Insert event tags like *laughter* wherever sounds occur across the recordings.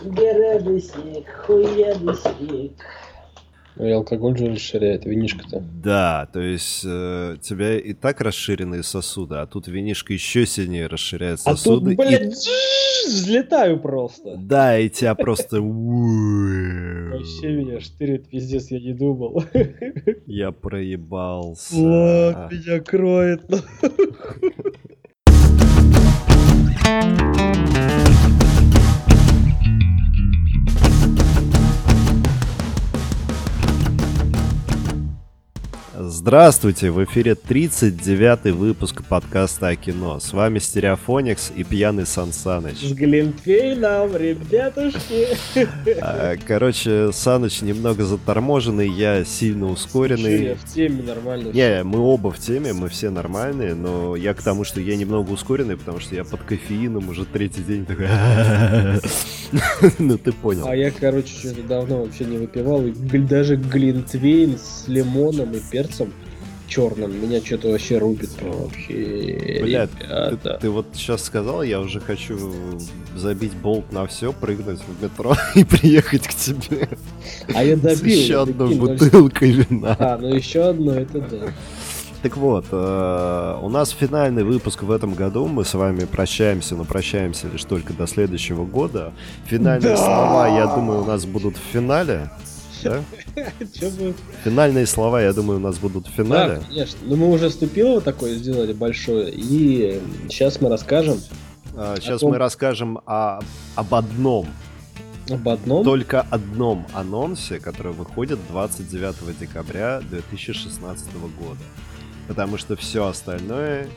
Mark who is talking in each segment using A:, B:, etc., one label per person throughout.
A: Грязный снег, хуяный снег. Ну и алкоголь же расширяет, винишко-то.
B: Да, то есть э, тебя и так расширенные сосуды, а тут винишко еще сильнее расширяет сосуды.
A: А тут, блядь, и... взлетаю просто.
B: Да, и тебя просто...
A: Вообще меня штырит, пиздец, я не думал.
B: Я проебался.
A: Вот, меня кроет.
B: Здравствуйте, в эфире 39 выпуск подкаста о кино. С вами Стереофоникс и пьяный Сан Саныч.
A: С Глинтвейном, ребятушки. *laughs*
B: А, короче, Саныч немного заторможенный, я сильно ускоренный.
A: я в теме нормально.
B: Не, мы оба в теме, мы все нормальные, но я к тому, что я немного ускоренный, потому что я под кофеином уже третий день такой... *laughs* Ну ты понял.
A: А я, короче, что-то давно вообще не выпивал, и даже Глинтвейн с лимоном и перцем черным. Меня что-то вообще рубит вообще.
B: Блядь, ты, ты вот сейчас сказал, я уже хочу забить болт на все, прыгнуть в метро *laughs* и приехать к тебе.
A: А я добил. С
B: еще одной бутылкой вина.
A: А, ну еще одно, это да.
B: Так вот, э, у нас финальный выпуск в этом году. Мы с вами прощаемся, но прощаемся лишь только до следующего года. Финальные да! слова, я думаю, у нас будут в финале. Да? *laughs* Финальные слова, я думаю, у нас будут в финале.
A: Да, конечно. Но ну, мы уже ступило такое сделали большое, и сейчас мы расскажем.
B: сейчас а, мы расскажем о, об одном.
A: Об одном?
B: Только одном анонсе, который выходит 29 декабря 2016 года. Потому что все остальное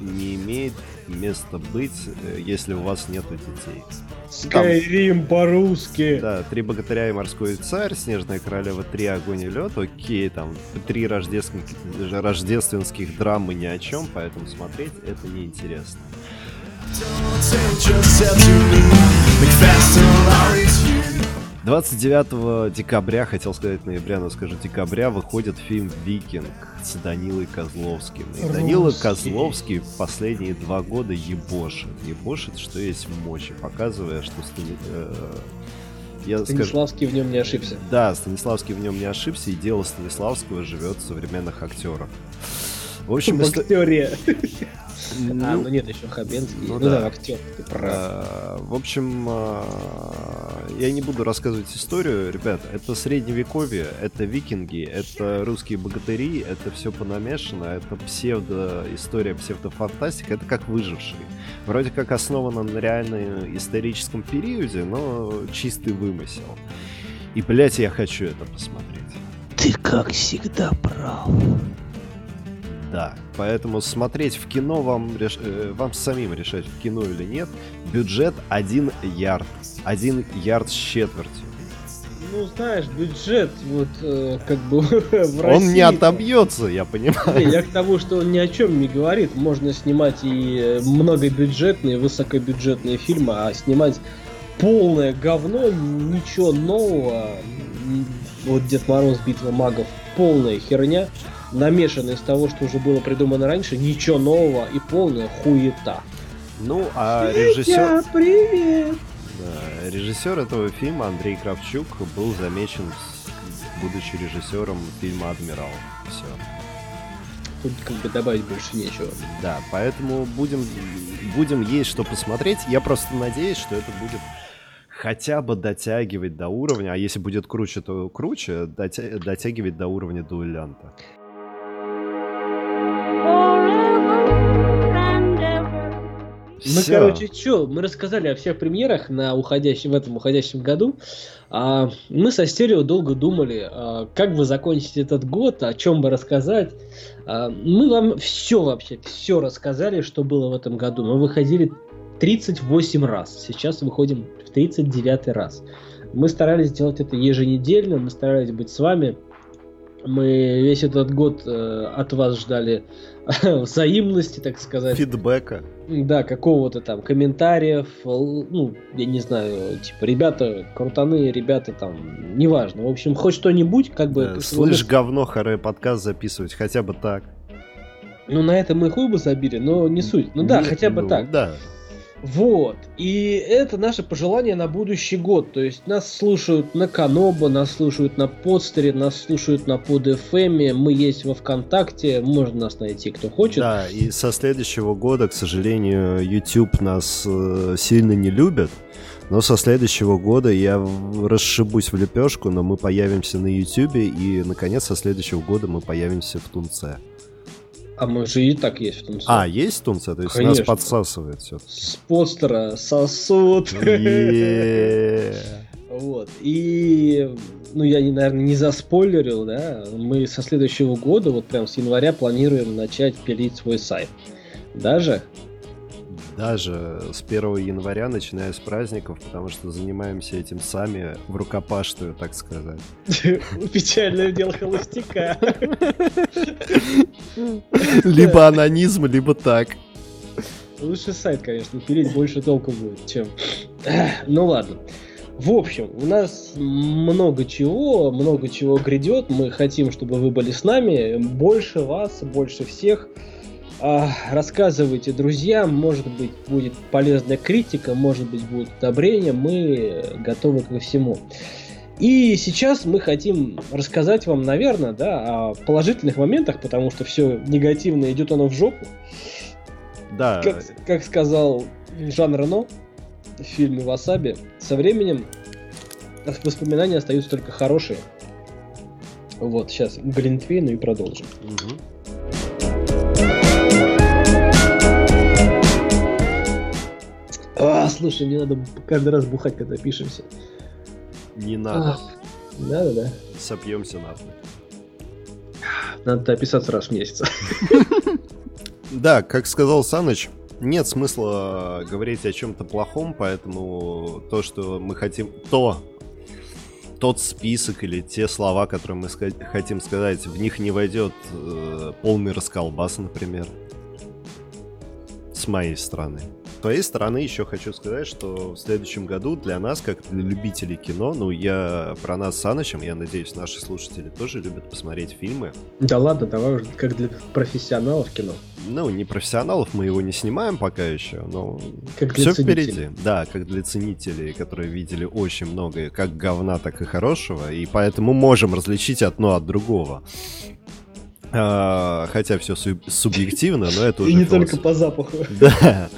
B: не имеет места быть, э, если у вас нет детей.
A: Скайрим по-русски.
B: Да, Три богатыря и морской царь, Снежная королева, Три огонь и лед, окей, там три рождественских, рождественских драмы ни о чем, поэтому смотреть это неинтересно. Don't 29 декабря, хотел сказать ноября, но скажу декабря, выходит фильм «Викинг» с Данилой Козловским. И Данила Козловский последние два года ебошит. Ебошит, что есть мочи, показывая, что... Э,
A: я Станиславский скажу... в нем не ошибся.
B: Да, Станиславский в нем не ошибся, и дело Станиславского живет в современных актерах. В общем,
A: в актере. Ну, а, ну нет, еще Хабенский. Ну, ну да. да, актер, ты прав.
B: А, в общем, а, я не буду рассказывать историю, ребят. Это средневековье, это викинги, это русские богатыри, это все понамешано, это псевдо-история, псевдофантастика, это как выживший. Вроде как основано на реальном историческом периоде, но чистый вымысел. И, блядь, я хочу это посмотреть.
A: Ты, как всегда, прав.
B: Да, поэтому смотреть в кино вам, реш... Э, вам самим решать, в кино или нет. Бюджет один ярд. Один ярд с четвертью.
A: Ну, знаешь, бюджет, вот, э, как бы *laughs* в России...
B: Он не отобьется, я понимаю.
A: Не, я к тому, что он ни о чем не говорит. Можно снимать и э, многобюджетные, высокобюджетные фильмы, а снимать полное говно, ничего нового. Вот Дед Мороз, Битва магов, полная херня намешано из того, что уже было придумано раньше, ничего нового и полная хуета.
B: Ну, а режиссер...
A: привет!
B: Да, режиссер этого фильма Андрей Кравчук был замечен, будучи режиссером фильма «Адмирал». Все.
A: Тут как бы добавить больше нечего.
B: Да, поэтому будем, будем есть что посмотреть. Я просто надеюсь, что это будет хотя бы дотягивать до уровня, а если будет круче, то круче, дотя дотягивать до уровня дуэлянта.
A: Мы, Всё. короче, что, мы рассказали о всех премьерах на уходящем, в этом уходящем году. А, мы со стерео долго думали, а, как бы закончить этот год, о чем бы рассказать. А, мы вам все вообще, все рассказали, что было в этом году. Мы выходили 38 раз, сейчас выходим в 39 раз. Мы старались делать это еженедельно, мы старались быть с вами мы весь этот год э, от вас ждали *laughs* взаимности, так сказать.
B: Фидбэка.
A: Да, какого-то там комментариев. Ну, я не знаю, типа, ребята крутаные, ребята там, неважно. В общем, хоть что-нибудь, как бы... Да,
B: слышь, говно, харе подкаст записывать, хотя бы так.
A: Ну, на это мы хуй бы забили, но не суть. Ну да, хотя бы ну, так.
B: Да.
A: Вот. И это наше пожелание на будущий год. То есть нас слушают на Каноба, нас слушают на подстере, нас слушают на PodFM, мы есть во ВКонтакте, можно нас найти, кто хочет.
B: Да, и со следующего года, к сожалению, YouTube нас э, сильно не любит. Но со следующего года я расшибусь в лепешку, но мы появимся на YouTube, и, наконец, со следующего года мы появимся в Тунце.
A: А мы же и так есть в Тунце.
B: А, есть в Тунце? То есть Конечно. нас подсасывает все.
A: С постера сосуд. *laughs* Вот. И, ну, я, наверное, не заспойлерил, да, мы со следующего года, вот прям с января планируем начать пилить свой сайт. Даже
B: даже с 1 января, начиная с праздников, потому что занимаемся этим сами в рукопашную, так сказать. *laughs*
A: Печальное дело холостяка.
B: Либо анонизм, либо так.
A: Лучше сайт, конечно, пилить больше толку будет, чем... Ну ладно. В общем, у нас много чего, много чего грядет. Мы хотим, чтобы вы были с нами. Больше вас, больше всех. А, рассказывайте друзьям, может быть, будет полезная критика, может быть, будет одобрение, мы готовы ко всему. И сейчас мы хотим рассказать вам, наверное, да, о положительных моментах, потому что все негативное идет оно в жопу.
B: Да.
A: Как, как сказал Жан Рено в фильме «Васаби», со временем воспоминания остаются только хорошие. Вот, сейчас Глинтвейну и продолжим. Угу. А, слушай, мне надо каждый раз бухать, когда пишемся.
B: Не надо. А,
A: надо, да?
B: Сопьемся нахуй.
A: Надо описаться раз в месяц. *laughs*
B: Да, как сказал Саныч, нет смысла говорить о чем-то плохом, поэтому то, что мы хотим, то, тот список или те слова, которые мы ска- хотим сказать, в них не войдет э, полный расколбас, например. С моей стороны твоей стороны еще хочу сказать, что в следующем году для нас, как для любителей кино, ну, я про нас с Санычем, я надеюсь, наши слушатели тоже любят посмотреть фильмы.
A: Да ладно, давай уже как для профессионалов кино.
B: Ну, не профессионалов, мы его не снимаем пока еще, но как все впереди. Да, как для ценителей, которые видели очень много как говна, так и хорошего, и поэтому можем различить одно от другого. А, хотя все субъективно, но это уже...
A: И не только по запаху. *laughs*
B: Да.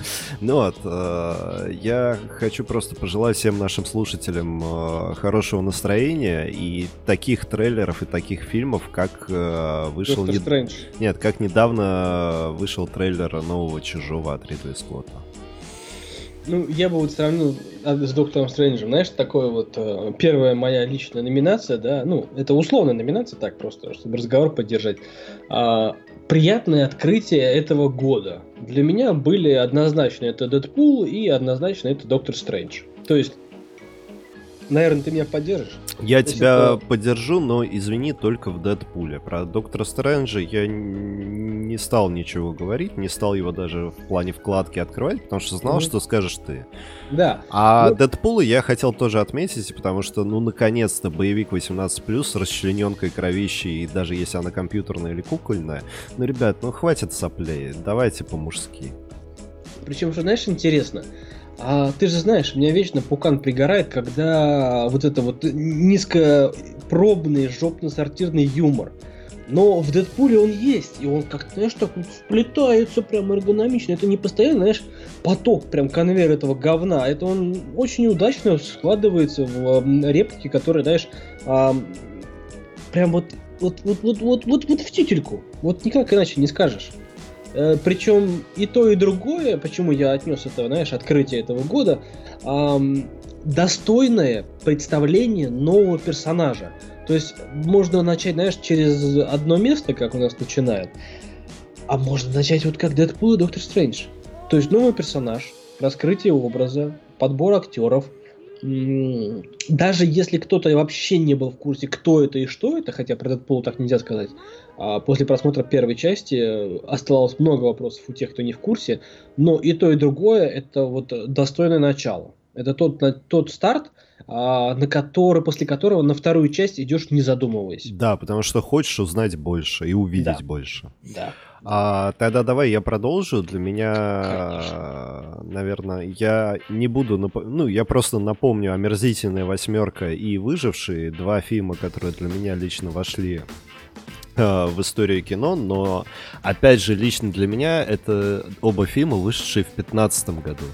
B: Ну вот, а, я хочу просто пожелать всем нашим слушателям а, хорошего настроения и таких трейлеров и таких фильмов, как вышел...
A: Не...
B: Нет, как недавно вышел трейлер нового Чужого от Ридли Скотта.
A: Ну, я бы вот сравнил с Доктором Стрэнджем. Знаешь, такое вот э, первая моя личная номинация, да, ну, это условная номинация, так просто, чтобы разговор поддержать. А, приятное открытие этого года. Для меня были однозначно это Дэдпул и однозначно это Доктор Стрэндж. То есть Наверное, ты меня поддержишь?
B: Я Если тебя то... поддержу, но извини, только в Дэдпуле. Про Доктора Стрэнджа я не стал ничего говорить, не стал его даже в плане вкладки открывать, потому что знал, mm-hmm. что скажешь ты.
A: Да.
B: А ну... Дэдпула я хотел тоже отметить, потому что, ну, наконец-то, боевик 18+, с расчлененкой кровищей, и даже если она компьютерная или кукольная, ну, ребят, ну, хватит соплей, давайте по-мужски.
A: Причем, что, знаешь, интересно, а ты же знаешь, меня вечно пукан пригорает, когда вот это вот низкопробный жопно-сортирный юмор. Но в Дэдпуле он есть, и он как-то, знаешь, так вот вплетается прям эргономично. Это не постоянно, знаешь, поток, прям конвейер этого говна. Это он очень удачно складывается в реплики, которые, знаешь, а, прям вот вот, вот, вот, вот, вот, вот в тительку. Вот никак иначе не скажешь. Э, Причем и то, и другое, почему я отнес это, знаешь, открытие этого года, эм, достойное представление нового персонажа. То есть можно начать, знаешь, через одно место, как у нас начинают, а можно начать вот как Дэдпул и Доктор Стрэндж. То есть новый персонаж, раскрытие образа, подбор актеров. Даже если кто-то вообще не был в курсе, кто это и что это, хотя про Дэдпула так нельзя сказать, после просмотра первой части э, оставалось много вопросов у тех, кто не в курсе, но и то, и другое это вот достойное начало. Это тот, тот старт, а, на который, после которого на вторую часть идешь не задумываясь.
B: Да, потому что хочешь узнать больше и увидеть
A: да.
B: больше.
A: Да.
B: А, тогда давай я продолжу. Для меня Конечно. наверное, я не буду... Нап... Ну, я просто напомню «Омерзительная восьмерка» и «Выжившие», два фильма, которые для меня лично вошли в историю кино, но, опять же, лично для меня это оба фильма, вышедшие в 2015 году.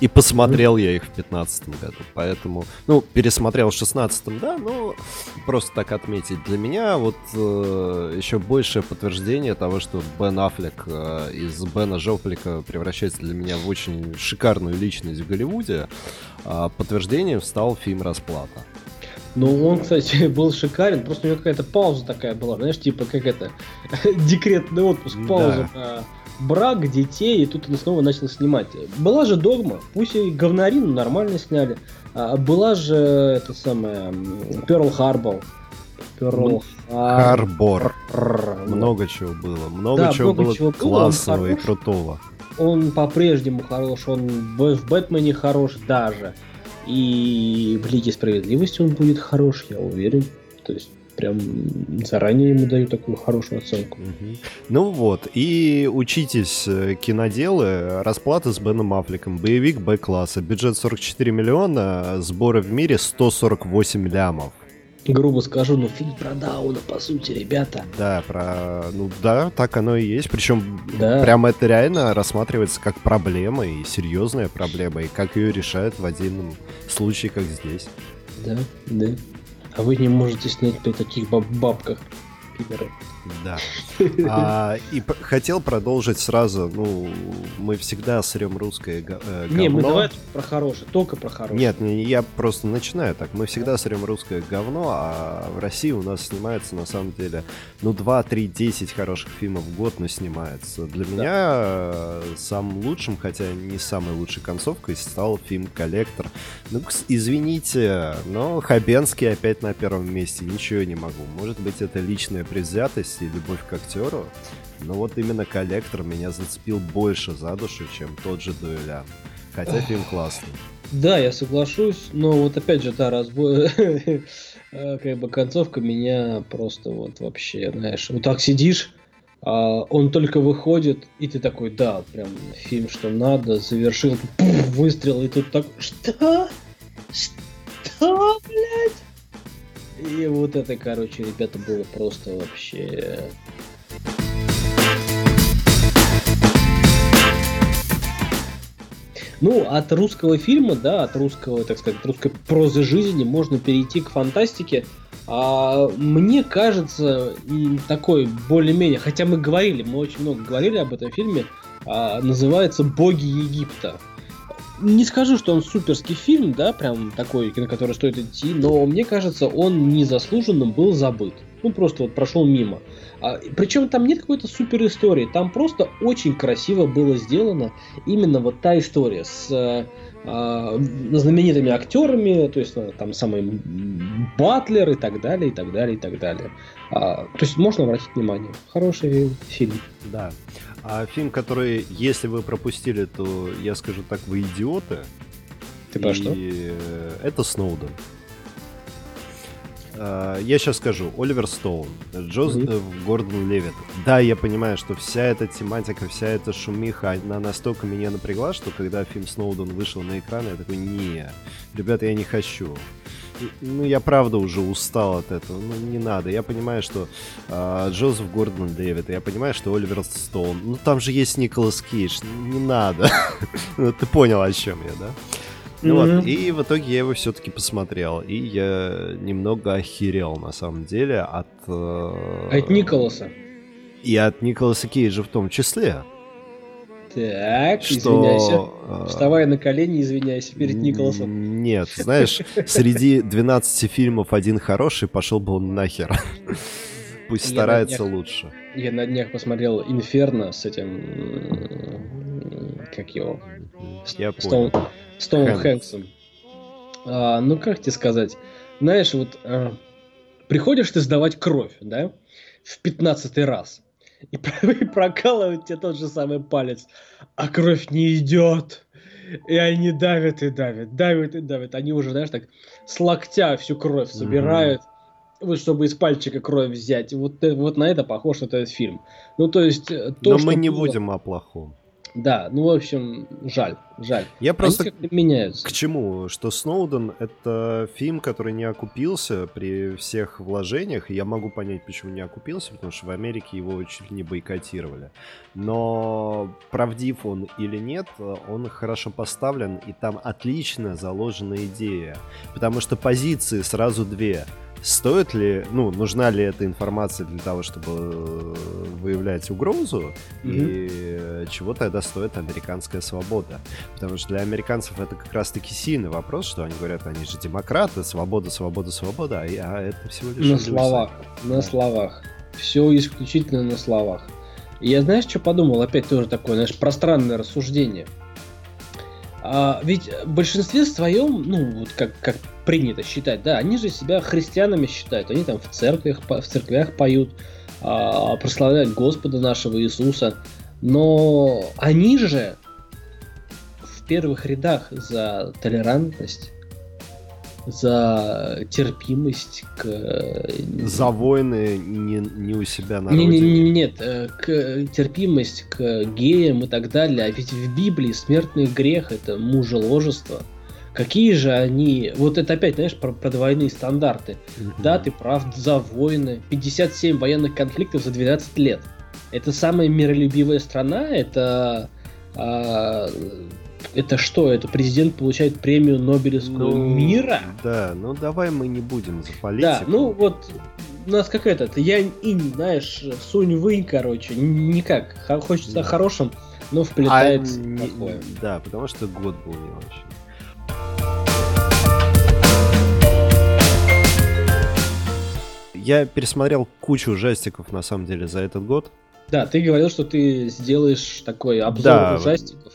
B: И посмотрел я их в 2015 году. Поэтому, ну, пересмотрел в 16 да, но просто так отметить. Для меня вот э, еще большее подтверждение того, что Бен Аффлек э, из Бена Жоплика превращается для меня в очень шикарную личность в Голливуде. А подтверждением стал фильм «Расплата».
A: Ну, он, кстати, *laughs* был шикарен, просто у него какая-то пауза такая была, знаешь, типа как это, *laughs* декретный отпуск, пауза да брак, детей, и тут он снова начал снимать. Была же догма, пусть и говнарину нормально сняли. А была же это самое Перл Харбор.
B: Перл Харбор. Много чего было. Много да, чего много было чего классного было, и крутого.
A: Он по-прежнему хорош, он в Бэтмене хорош даже. И в Лиге Справедливости он будет хорош, я уверен. То есть прям заранее ему даю такую хорошую оценку.
B: Ну вот, и учитесь э, киноделы, расплата с Беном Аффлеком, боевик Б-класса, бюджет 44 миллиона, сборы в мире 148 лямов.
A: Грубо скажу, но фильм про Дауна, по сути, ребята.
B: Да, про... Ну да, так оно и есть. Причем да. прямо это реально рассматривается как проблема и серьезная проблема, и как ее решают в отдельном случае, как здесь.
A: Да, да. А вы не можете снять при таких баб бабках, пидоры.
B: Да. А, и хотел продолжить сразу. Ну, мы всегда срем русское э, говно.
A: Не, мы давай про хорошее, только про хорошее.
B: Нет, не, я просто начинаю так. Мы всегда срем русское говно, а в России у нас снимается на самом деле, ну, 2, 3, 10 хороших фильмов в год, но снимается. Для да. меня э, самым лучшим, хотя не самой лучшей концовкой, стал фильм «Коллектор». Ну, извините, но Хабенский опять на первом месте. Ничего не могу. Может быть, это личная предвзятость, и любовь к актеру, но вот именно коллектор меня зацепил больше за душу, чем тот же дуэлян. Хотя фильм классный.
A: Да, я соглашусь, но вот опять же, та разбой, *laughs* э, как бы концовка меня просто вот вообще, знаешь, вот так сидишь, а он только выходит, и ты такой, да, прям фильм, что надо, завершил, *laughs* пуф, выстрел, и тут так, что? Что, блядь? И вот это, короче, ребята, было просто вообще... Ну, от русского фильма, да, от русского, так сказать, русской прозы жизни можно перейти к фантастике. А, мне кажется, такой более-менее, хотя мы говорили, мы очень много говорили об этом фильме, а, называется «Боги Египта» не скажу, что он суперский фильм, да, прям такой, на который стоит идти, но мне кажется, он незаслуженно был забыт. Ну, просто вот прошел мимо. А, причем там нет какой-то супер истории, там просто очень красиво было сделано именно вот та история с а, а знаменитыми актерами, то есть э, там самый Батлер и так далее, и так далее, и так далее. А, то есть можно обратить внимание. Хороший фильм.
B: Да. А фильм, который, если вы пропустили, то я скажу так, вы идиоты.
A: Ты про что?
B: Это Сноуден. А, я сейчас скажу. Оливер Стоун, Джозеф mm-hmm. Гордон Левит. Да, я понимаю, что вся эта тематика, вся эта шумиха, она настолько меня напрягла, что когда фильм Сноуден вышел на экран, я такой, не, ребята, я не хочу ну, я правда уже устал от этого. Ну, не надо. Я понимаю, что э, Джозеф Гордон Дэвид, я понимаю, что Оливер Стоун. Ну, там же есть Николас Кейдж. Не надо. *laughs* ну, ты понял, о чем я, да? Ну вот, и в итоге я его все-таки посмотрел. И я немного охерел, на самом деле, от...
A: Э, от Николаса.
B: И от Николаса Кейджа в том числе.
A: Так, что... извиняйся. А, Вставай на колени, извиняйся перед Николасом.
B: Нет, знаешь, среди 12 фильмов один хороший, пошел бы он нахер. Пусть я старается днях, лучше.
A: Я на днях посмотрел Инферно с этим... Как его?
B: Я с понял.
A: С Томом Хэнксом. А, ну, как тебе сказать? Знаешь, вот а, приходишь ты сдавать кровь, да? В пятнадцатый раз и, *laughs* и прокалывают тебе тот же самый палец, а кровь не идет. И они давят и давят, давят и давят. Они уже, знаешь, так с локтя всю кровь собирают, mm-hmm. вот чтобы из пальчика кровь взять. Вот, э, вот на это похож этот фильм. Ну, то есть... Э, то,
B: Но мы не было... будем о плохом.
A: Да, ну, в общем, жаль, жаль.
B: Я просто меняются. К чему? Что Сноуден — это фильм, который не окупился при всех вложениях. я могу понять, почему не окупился, потому что в Америке его чуть ли не бойкотировали. Но правдив он или нет, он хорошо поставлен, и там отлично заложена идея. Потому что позиции сразу две — стоит ли, ну, нужна ли эта информация для того, чтобы э, выявлять угрозу, mm-hmm. и чего тогда стоит американская свобода? Потому что для американцев это как раз-таки сильный вопрос, что они говорят, они же демократы, свобода, свобода, свобода, а, а это всего лишь...
A: На словах, на словах. Все исключительно на словах. И я знаешь, что подумал? Опять тоже такое, знаешь, пространное рассуждение. А, ведь в большинстве своем, ну, вот как, как принято считать, да, они же себя христианами считают, они там в церквях, в церквях поют, а, прославляют Господа нашего Иисуса, но они же в первых рядах за толерантность, за терпимость к...
B: За войны не, не у себя на
A: не, родине. Не, не, нет, э, к терпимость к геям и так далее. А ведь в Библии смертный грех это мужеложество. Какие же они... Вот это опять, знаешь, про, про двойные стандарты. Mm-hmm. Да, ты прав, за войны. 57 военных конфликтов за 12 лет. Это самая миролюбивая страна, это... Это что? Это президент получает премию Нобелевского ну, мира?
B: Да, ну давай мы не будем за политику. Да,
A: ну вот у нас как этот, я и знаешь, сунь вынь, короче, никак. Хочется да. хорошим, но вплетается а,
B: плохое. Да, потому что год был не очень. Я пересмотрел кучу ужастиков, на самом деле, за этот год.
A: Да, ты говорил, что ты сделаешь такой обзор да, ужастиков.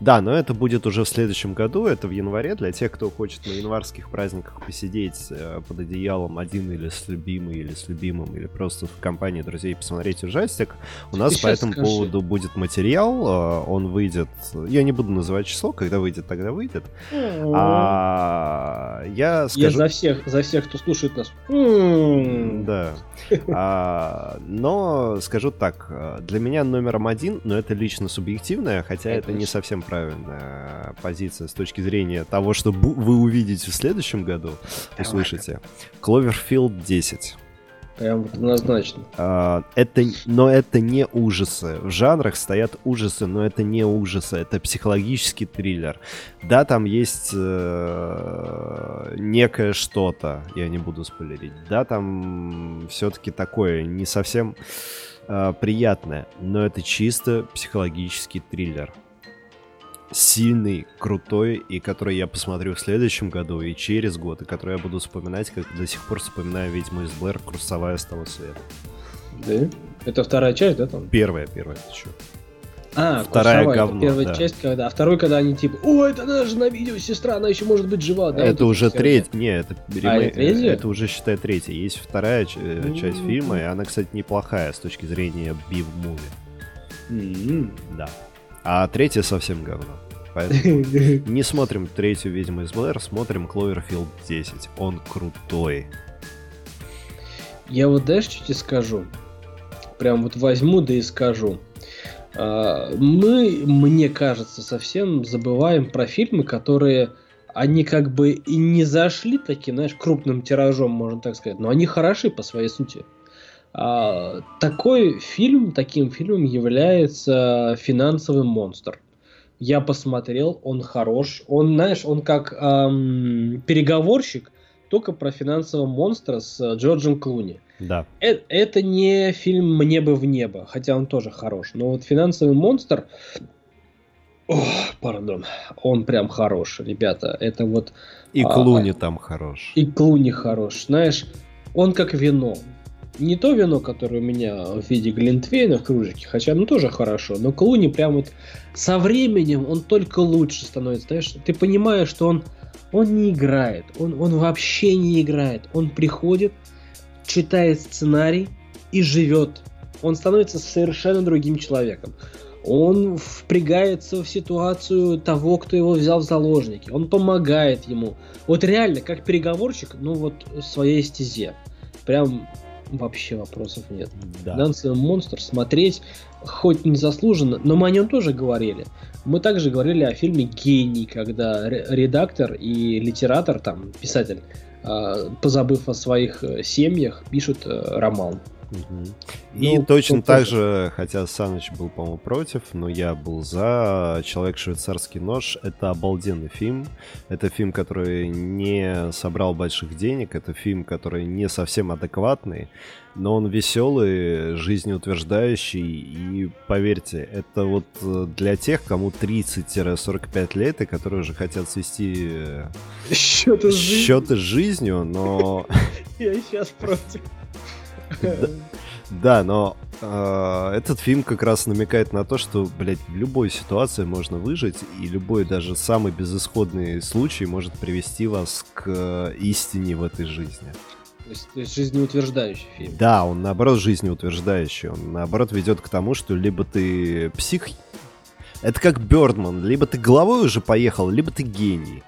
B: Да, но это будет уже в следующем году, это в январе, для тех, кто хочет на январских праздниках посидеть э, под одеялом один или с любимой, или с любимым, или просто в компании друзей посмотреть ужастик. У нас Ты по этому скажи. поводу будет материал, э, он выйдет, я не буду называть число, когда выйдет, тогда выйдет. А, я скажу... Я
A: за всех, за всех, кто слушает нас.
B: Да. *laughs* А, но скажу так, э, для меня номером один, но это лично субъективное, хотя это не совсем правильная позиция с точки зрения того, что вы увидите в следующем году, услышите. Cloverfield 10.
A: Прям вот однозначно.
B: А, это, но это не ужасы. В жанрах стоят ужасы, но это не ужасы. Это психологический триллер. Да, там есть э, некое что-то. Я не буду спойлерить. Да, там все-таки такое не совсем э, приятное. Но это чисто психологический триллер сильный, крутой, и который я посмотрю в следующем году и через год, и который я буду вспоминать, как до сих пор вспоминаю «Ведьму из Блэр», «Курсовая с того света».
A: Да? Это вторая часть, да, там?
B: Первая, первая, ты чё?
A: А, вторая говно, первая да. часть, когда, а второй, когда они типа, о, это даже на видео сестра, она еще может быть жива, да?
B: Это вот уже третья, не, это, а, это, это уже считай третья. Есть вторая mm-hmm. часть фильма, и она, кстати, неплохая с точки зрения бив-муви. Mm-hmm. Да. А третья совсем говно. Поэтому *laughs* не смотрим третью «Ведьму из Блэр», смотрим «Кловерфилд 10». Он крутой.
A: Я вот знаешь, что тебе скажу? Прям вот возьму, да и скажу. А, мы, мне кажется, совсем забываем про фильмы, которые они как бы и не зашли таким, знаешь, крупным тиражом, можно так сказать, но они хороши по своей сути. А, такой фильм, таким фильмом является «Финансовый монстр». Я посмотрел, он хорош. Он, знаешь, он как эм, переговорщик, только про финансового монстра с э, Джорджем Клуни.
B: Да.
A: Это, это не фильм «Мне бы в небо», хотя он тоже хорош. Но вот «Финансовый монстр», Ох, пардон, он прям хорош, ребята. Это вот...
B: И Клуни а, там хорош.
A: И Клуни хорош. Знаешь, он как вино не то вино, которое у меня в виде глинтвейна в кружке, хотя ну тоже хорошо, но Клуни прям вот со временем он только лучше становится. Знаешь, ты понимаешь, что он, он не играет, он, он вообще не играет. Он приходит, читает сценарий и живет. Он становится совершенно другим человеком. Он впрягается в ситуацию того, кто его взял в заложники. Он помогает ему. Вот реально, как переговорщик, ну вот в своей стезе. Прям вообще вопросов нет.
B: Да.
A: Дансовый монстр смотреть хоть незаслуженно, но мы о нем тоже говорили. Мы также говорили о фильме «Гений», когда редактор и литератор, там, писатель, а, позабыв о своих э, семьях, пишут э, роман.
B: Угу. И ну, точно так же, хотя Саныч был, по-моему, против, но я был за «Человек-швейцарский нож». Это обалденный фильм. Это фильм, который не собрал больших денег. Это фильм, который не совсем адекватный. Но он веселый, жизнеутверждающий. И поверьте, это вот э, для тех, кому 30-45 лет и которые уже хотят свести э, счеты с жизнью, счеты с жизнью но... *laughs*
A: Я сейчас против. *laughs*
B: Да, но э, этот фильм как раз намекает на то, что, блядь, в любой ситуации можно выжить, и любой даже самый безысходный случай может привести вас к э, истине в этой жизни.
A: То есть, то есть жизнеутверждающий фильм.
B: Да, он наоборот жизнеутверждающий. Он наоборот ведет к тому, что либо ты псих... Это как Бёрдман. Либо ты головой уже поехал, либо ты гений.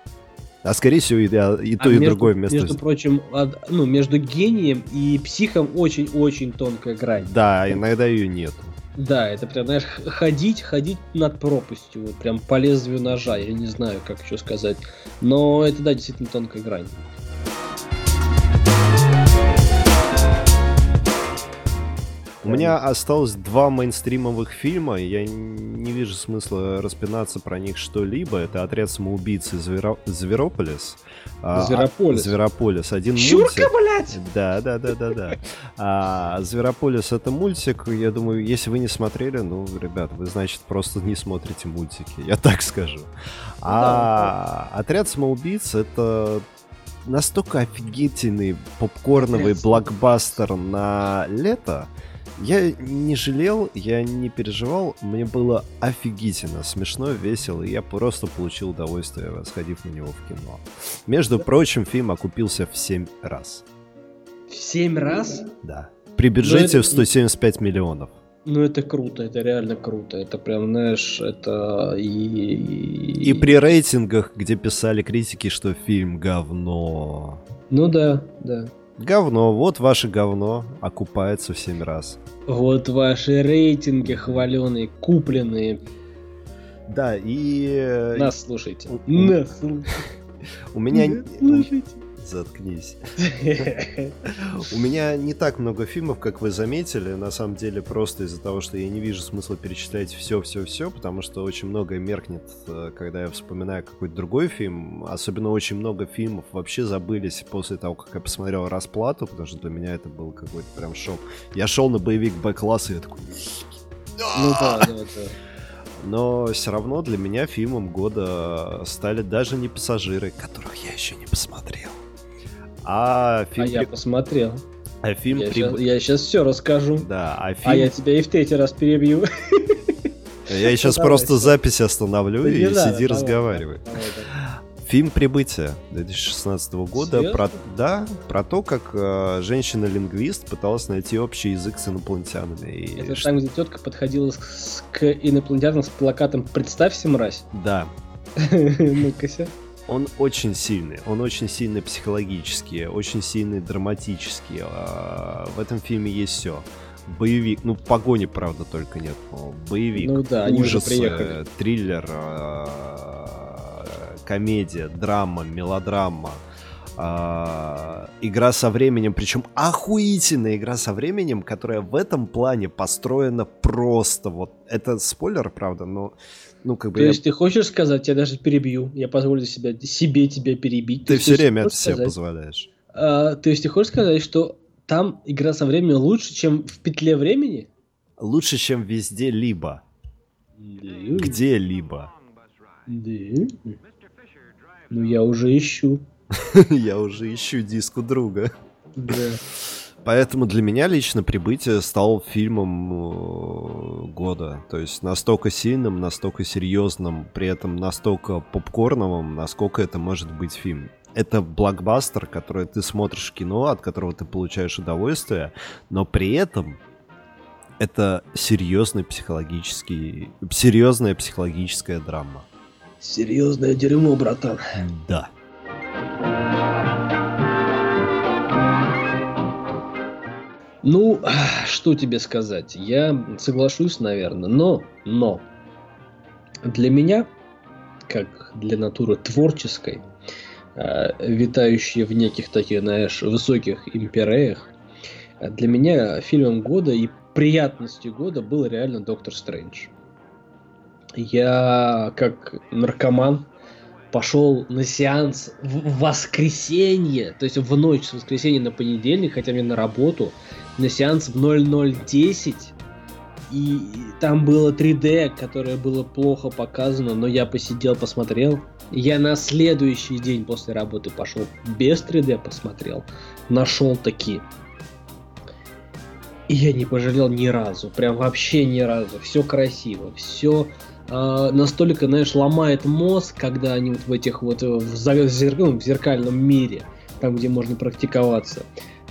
B: А скорее всего и, и то, а и
A: между,
B: другое место.
A: Между прочим, ну, между гением и психом очень-очень тонкая грань.
B: Да, иногда ее нет.
A: Да, это прям, знаешь, ходить, ходить над пропастью, вот прям по лезвию ножа, я не знаю, как еще сказать. Но это, да, действительно тонкая грань.
B: У меня осталось два мейнстримовых фильма, я не вижу смысла распинаться про них что-либо. Это «Отряд самоубийц» и Зверо... «Зверополис».
A: А, Зверополис.
B: А, Зверополис. Один
A: Чурка,
B: мультик.
A: блядь!
B: Да, да, да, да, да. А Зверополис это мультик. Я думаю, если вы не смотрели, ну, ребят, вы, значит, просто не смотрите мультики. Я так скажу. А да. Отряд самоубийц это настолько офигительный попкорновый блокбастер на лето, я не жалел, я не переживал, мне было офигительно, смешно, весело, и я просто получил удовольствие, сходив на него в кино. Между прочим, фильм окупился в 7 раз.
A: В 7 раз?
B: Да. При бюджете это... в 175 миллионов.
A: Ну, это круто, это реально круто. Это прям, знаешь, это и...
B: И при рейтингах, где писали критики, что фильм говно.
A: Ну да, да.
B: Говно, вот ваше говно окупается в 7 раз.
A: Вот ваши рейтинги хваленые, купленные.
B: Да, и... Э,
A: Нас слушайте. Нас
B: слушайте. У меня... Слушайте. Заткнись. *laughs* У меня не так много фильмов, как вы заметили. На самом деле, просто из-за того, что я не вижу смысла перечислять все-все-все, потому что очень многое меркнет, э, когда я вспоминаю какой-то другой фильм. Особенно очень много фильмов вообще забылись после того, как я посмотрел «Расплату», потому что для меня это был какой-то прям шок. Я шел на боевик Б-класса и я такой... Ну да, да, да но все равно для меня фильмом года стали даже не пассажиры, которых я еще не посмотрел. А,
A: фильм... а я посмотрел.
B: А фильм
A: я, сейчас, я сейчас все расскажу.
B: Да, а фильм...
A: А я тебя и в третий раз перебью.
B: Я *laughs* сейчас просто запись остановлю и сиди разговаривай. Фильм «Прибытие» 2016 года про, да, про то, как э, женщина-лингвист пыталась найти общий язык с инопланетянами. И
A: Это там, где тетка подходила с, к инопланетянам с плакатом «Представься, мразь».
B: Да. *laughs*
A: Ну-ка,
B: он очень сильный, он очень сильный психологически, очень сильный драматически. А, в этом фильме есть все. Боевик, ну погони, правда, только нет. Боевик, ну, да, ужас, триллер, а, комедия, драма, мелодрама. Uh, игра со временем, причем охуительная игра со временем, которая в этом плане построена просто вот. Это спойлер, правда, но ну, как бы
A: То я... есть ты хочешь сказать, я даже перебью, я позволю себе, себе тебя перебить.
B: Ты все время это себе позволяешь.
A: А, то есть ты хочешь сказать, что там игра со временем лучше, чем в петле времени?
B: Лучше, чем везде либо. Где-либо.
A: Да. Ну, я уже ищу. *laughs*
B: я уже ищу диск у друга.
A: Да.
B: Поэтому для меня лично «Прибытие» стал фильмом э, года. То есть настолько сильным, настолько серьезным, при этом настолько попкорновым, насколько это может быть фильм. Это блокбастер, который ты смотришь в кино, от которого ты получаешь удовольствие, но при этом это серьезный психологический, серьезная психологическая драма.
A: Серьезное дерьмо, братан.
B: Да.
A: Ну, что тебе сказать? Я соглашусь, наверное, но, но для меня, как для натуры творческой, э, витающей в неких таких, знаешь, высоких империях, для меня фильмом года и приятностью года был реально Доктор Стрэндж. Я, как наркоман, пошел на сеанс в воскресенье, то есть в ночь с воскресенья на понедельник, хотя мне на работу, на сеанс в 0010. И там было 3D, которое было плохо показано, но я посидел, посмотрел. Я на следующий день после работы пошел без 3D, посмотрел. Нашел такие. И я не пожалел ни разу, прям вообще ни разу. Все красиво, все э, настолько, знаешь, ломает мозг, когда они вот в этих вот в, зер... ну, в зеркальном мире, там, где можно практиковаться.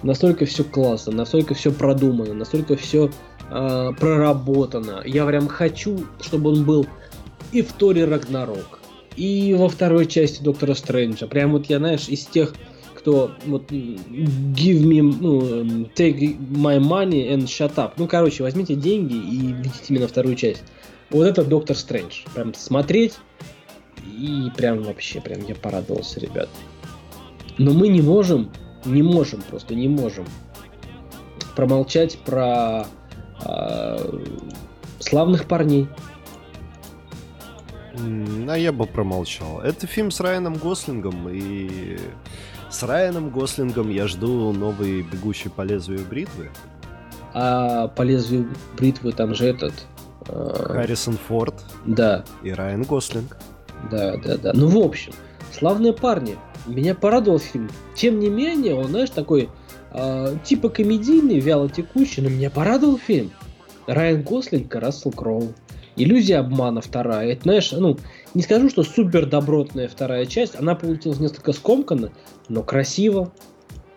A: Настолько все классно, настолько все продумано, настолько все э, а, проработано. Я прям хочу, чтобы он был и в Торе Рагнарок, и во второй части Доктора Стрэнджа. Прям вот я, знаешь, из тех, кто вот give me, ну, take my money and shut up. Ну, короче, возьмите деньги и видите именно вторую часть. Вот это Доктор Стрэндж. Прям смотреть и прям вообще, прям я порадовался, ребят. Но мы не можем, не можем, просто не можем промолчать про э, славных парней.
B: А я бы промолчал. Это фильм с Райаном Гослингом, и с Райаном Гослингом я жду новый «Бегущий по лезвию бритвы».
A: А по лезвию бритвы там же этот
B: Харрисон Форд.
A: Да.
B: И Райан Гослинг.
A: Да, да, да. Ну, в общем, славные парни. Меня порадовал фильм. Тем не менее, он, знаешь, такой э, типа комедийный, вяло текущий, но меня порадовал фильм. Райан Гослинг и Рассел Кроу. Иллюзия обмана вторая. Это, знаешь, ну, не скажу, что супер добротная вторая часть. Она получилась несколько скомканно, но красиво.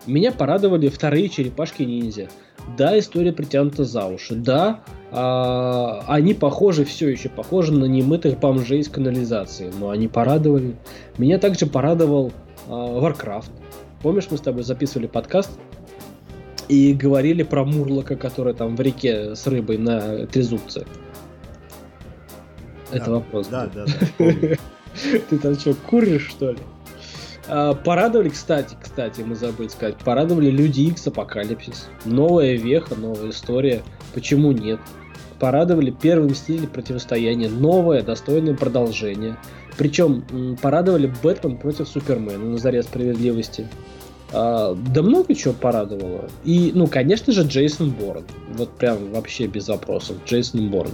A: Меня порадовали вторые черепашки ниндзя. Да, история притянута за уши. Да, а, они похожи, все еще похожи на немытых бомжей из канализации. Но они порадовали. Меня также порадовал а, Warcraft. Помнишь, мы с тобой записывали подкаст и говорили про Мурлока, который там в реке с рыбой на трезубце. Это вопрос.
B: Да, да, да. *laughs*
A: Ты там что, куришь, что ли? А, порадовали, кстати, кстати, мы забыли сказать, порадовали Люди Икс Апокалипсис. Новая веха, новая история. Почему нет? Порадовали первый Мститель противостояние. Новое, достойное продолжение. Причем порадовали Бэтмен против Супермена на заре справедливости. А, да много чего порадовало. И, ну, конечно же, Джейсон Борн. Вот прям вообще без вопросов. Джейсон Борн.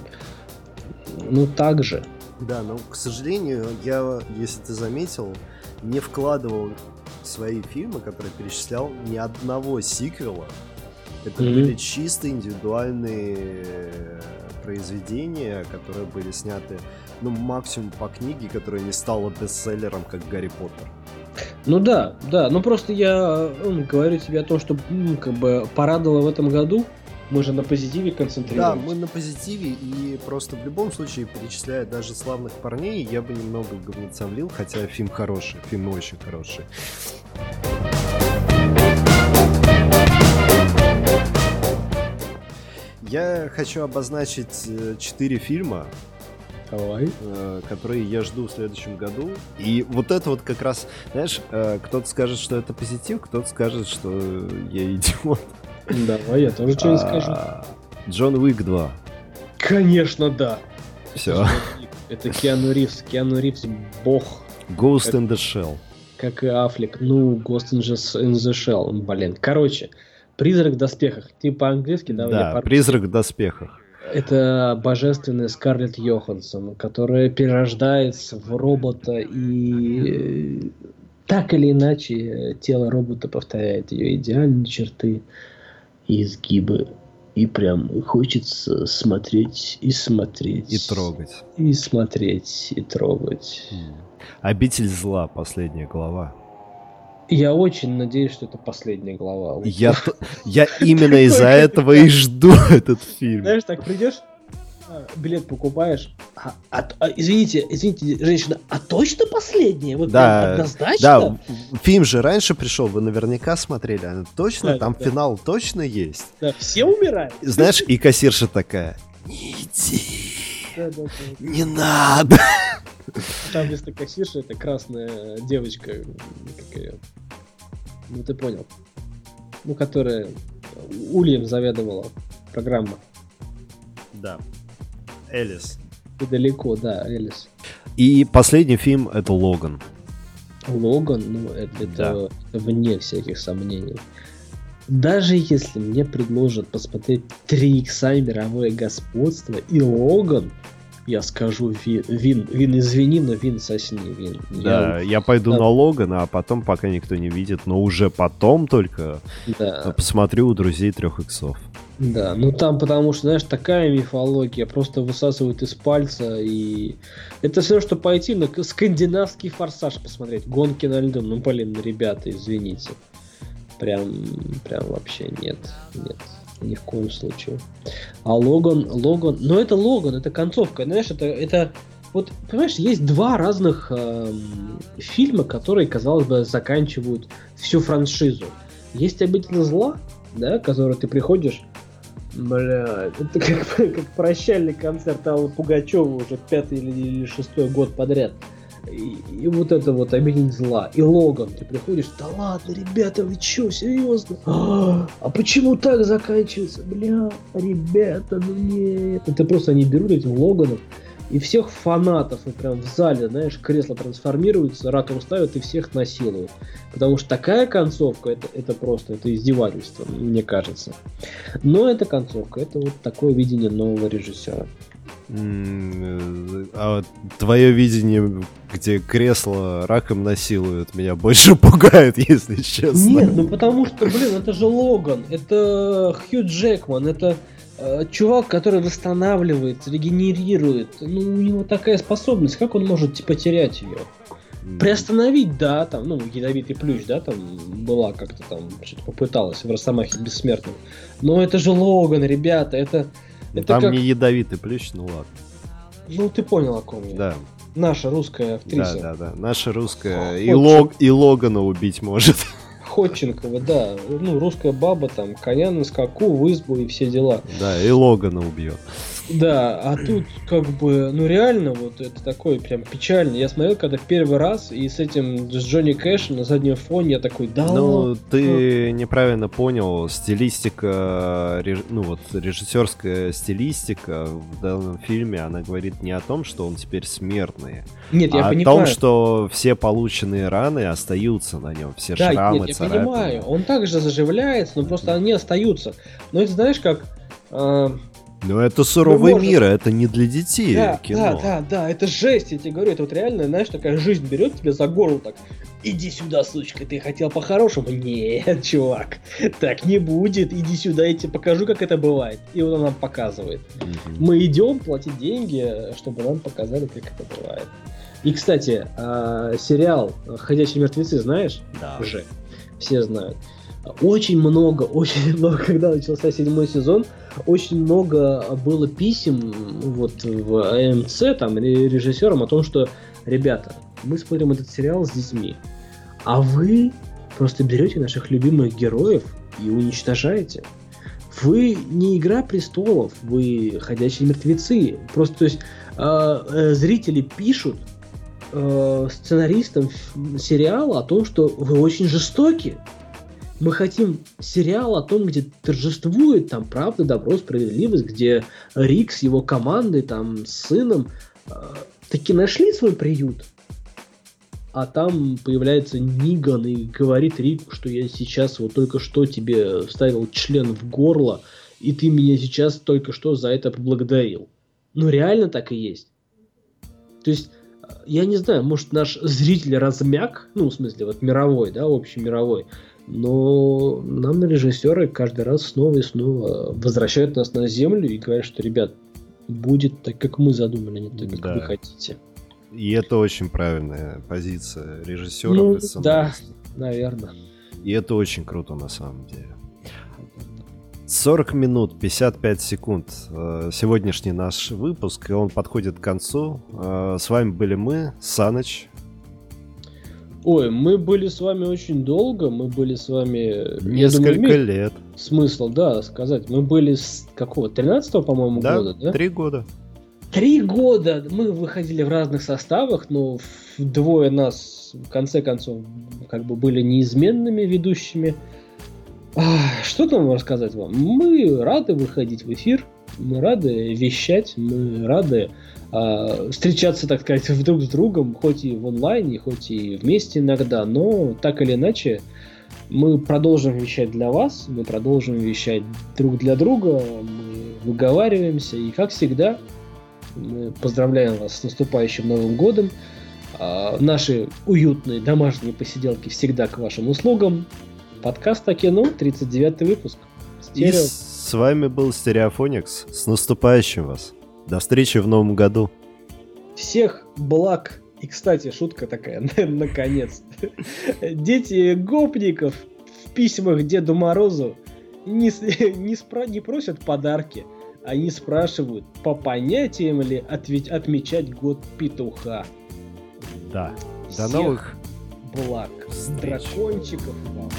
A: Ну, так же.
B: Да, но, к сожалению, я, если ты заметил, не вкладывал в свои фильмы, которые перечислял, ни одного сиквела. Это mm-hmm. были чисто индивидуальные произведения, которые были сняты, ну, максимум по книге, которая не стала бестселлером, как Гарри Поттер.
A: Ну да, да, ну просто я ну, говорю тебе о том, что ну, как бы порадовало в этом году, мы же на позитиве концентрируемся.
B: Да, мы на позитиве, и просто в любом случае, перечисляя даже славных парней, я бы немного говнеца влил, хотя фильм хороший, фильм очень хороший. Я хочу обозначить э, четыре фильма,
A: Давай.
B: Э, которые я жду в следующем году. И вот это вот как раз, знаешь, э, кто-то скажет, что это позитив, кто-то скажет, что я *laughs* идиот.
A: Давай, я тоже что-нибудь скажу.
B: Джон Уик 2.
A: Конечно, да.
B: Все.
A: Это Киану Ривз. Киану Ривз бог.
B: Ghost in the Shell.
A: Как и Аффлек. Ну, Ghost in the Shell. Блин. Короче, Призрак в доспехах. Ты по-английски,
B: да? Да, Призрак в доспехах.
A: Это божественная Скарлетт Йоханссон, которая перерождается в робота и так или иначе тело робота повторяет ее идеальные черты и изгибы. И прям хочется смотреть и смотреть.
B: И трогать.
A: И смотреть, и трогать.
B: Обитель зла, последняя глава.
A: Я очень надеюсь, что это последняя глава.
B: Я, *laughs* я именно из-за этого и жду *laughs* этот фильм.
A: Знаешь, так придешь, билет покупаешь, а, а, а, извините, извините, женщина, а точно последняя?
B: Вот да, однозначно? Да, фильм же раньше пришел, вы наверняка смотрели, а точно, да, там да. финал точно есть.
A: Да, все умирают.
B: Знаешь, и кассирша такая, не иди, да, да, да. не надо.
A: Там вместо кассирши это красная девочка, как ее, ну ты понял, ну которая Ульем заведовала программа.
B: Да. Элис.
A: И далеко, да, Элис.
B: И последний фильм это Логан.
A: Логан, ну, это, да. это вне всяких сомнений. Даже если мне предложат посмотреть 3 икса мировое господство и Логан, я скажу Вин, Вин, Вин извини, но Вин сосни, Вин.
B: Да, я, я пойду да. на Логана, а потом, пока никто не видит, но уже потом только да. посмотрю у друзей трех иксов.
A: Да, ну там потому что, знаешь, такая мифология просто высасывают из пальца, и это все, что пойти на скандинавский форсаж посмотреть, гонки на льду, ну блин, ребята, извините. Прям, прям вообще нет, нет ни в коем случае. А Логан, Логан, но это Логан, это концовка, знаешь, это, это вот, понимаешь, есть два разных э, фильма, которые, казалось бы, заканчивают всю франшизу. Есть «Обитель зла», да, который ты приходишь, бля, это как, *laughs* как прощальный концерт Аллы Пугачева уже пятый или, или шестой год подряд. И, и вот это вот обитель зла. И Логан, ты приходишь, да ладно, ребята, вы чё, серьезно? А, а почему так заканчивается? Бля, ребята, ну нет. Это просто они берут этих Логанов и всех фанатов, и прям в зале, знаешь, кресло трансформируется, раком ставят и всех насилуют. Потому что такая концовка, это, это просто, это издевательство, мне кажется. Но эта концовка, это вот такое видение нового режиссера.
B: А твое видение, где кресло раком насилуют, меня больше *laughs* пугает, если честно.
A: Нет, ну потому что, блин, это же Логан, это Хью Джекман, это э, чувак, который восстанавливает, регенерирует. Ну, у него такая способность, как он может типа терять ее? Приостановить, да, там, ну, ядовитый плющ, да, там была как-то там, что-то попыталась в Росомахе бессмертном. Но это же Логан, ребята, это
B: это Там как... не ядовитый плющ, ну ладно.
A: Ну, ты понял, о ком я.
B: Да.
A: Наша русская актриса.
B: Да, да, да. Наша русская. И, Лог... и Логана убить может. *laughs*
A: Ходченкова, да. Ну, русская баба, там, коня на скаку, в избу и все дела.
B: Да, и Логана убьет.
A: Да, а тут как бы, ну реально, вот это такой прям печально. Я смотрел когда первый раз, и с этим, с Джонни Кэшем на заднем фоне я такой, да
B: Ну, ты неправильно понял, стилистика, ну вот режиссерская стилистика в данном фильме, она говорит не о том, что он теперь смертный,
A: нет, я
B: а
A: понимаю.
B: о том, что все полученные раны остаются на нем, все да, шрамы, нет, я царапины. понимаю,
A: он также заживляется, но просто они остаются. Но это знаешь как... Э,
B: но это суровый можем... мир, это не для детей да, кино.
A: Да, да, да, это жесть, я тебе говорю, это вот реально, знаешь, такая жизнь берет тебя за горло так. Иди сюда, сучка, ты хотел по-хорошему? Нет, *laughs* чувак, так не будет, иди сюда, я тебе покажу, как это бывает. И он нам показывает. Угу. Мы идем платить деньги, чтобы нам показали, как это бывает. И, кстати, э, сериал «Ходячие мертвецы» знаешь?
B: Да.
A: Уже. Все знают. Очень много, *laughs* очень много, когда начался седьмой сезон, очень много было писем вот в АМЦ, там, режиссерам о том, что, ребята, мы смотрим этот сериал с детьми, а вы просто берете наших любимых героев и уничтожаете. Вы не Игра престолов, вы ходячие мертвецы. Просто, то есть, э, э, зрители пишут э, сценаристам сериала о том, что вы очень жестоки. Мы хотим сериал о том, где торжествует там правда, добро, справедливость, где Рик с его командой, там, с сыном э, таки нашли свой приют. А там появляется Ниган и говорит Рику, что я сейчас вот только что тебе вставил член в горло, и ты меня сейчас только что за это поблагодарил. Ну реально так и есть. То есть, я не знаю, может наш зритель размяк, ну в смысле вот мировой, да, общий мировой, но нам режиссеры каждый раз снова и снова возвращают нас на землю и говорят, что, ребят, будет так, как мы задумали, не так, как да. вы хотите.
B: И это очень правильная позиция режиссеров
A: ну, Да, наверное.
B: И это очень круто на самом деле. 40 минут 55 секунд. Э, сегодняшний наш выпуск, и он подходит к концу. Э, с вами были мы, Саныч.
A: Ой, мы были с вами очень долго, мы были с вами...
B: Несколько думаю, лет.
A: Смысл, да, сказать. Мы были с какого? 13 по-моему,
B: да,
A: года, да?
B: три года.
A: Три года мы выходили в разных составах, но двое нас, в конце концов, как бы были неизменными ведущими. Что там рассказать вам? Мы рады выходить в эфир, мы рады вещать, мы рады э, встречаться, так сказать, *laughs* друг с другом, хоть и в онлайне, хоть и вместе иногда, но так или иначе мы продолжим вещать для вас, мы продолжим вещать друг для друга, мы выговариваемся, и как всегда, мы поздравляем вас с наступающим Новым Годом. Э, наши уютные домашние посиделки всегда к вашим услугам. Подкаст о кино, 39 выпуск.
B: Стерео. И с вами был Стереофоникс. С наступающим вас. До встречи в новом году.
A: Всех благ. И, кстати, шутка такая, *laughs* наконец. Дети гопников в письмах Деду Морозу не, *laughs* не, спро, не просят подарки, они спрашивают, по понятиям ли ответь, отмечать год петуха.
B: Да. До Всех новых
A: благ. Встреч. Дракончиков вам.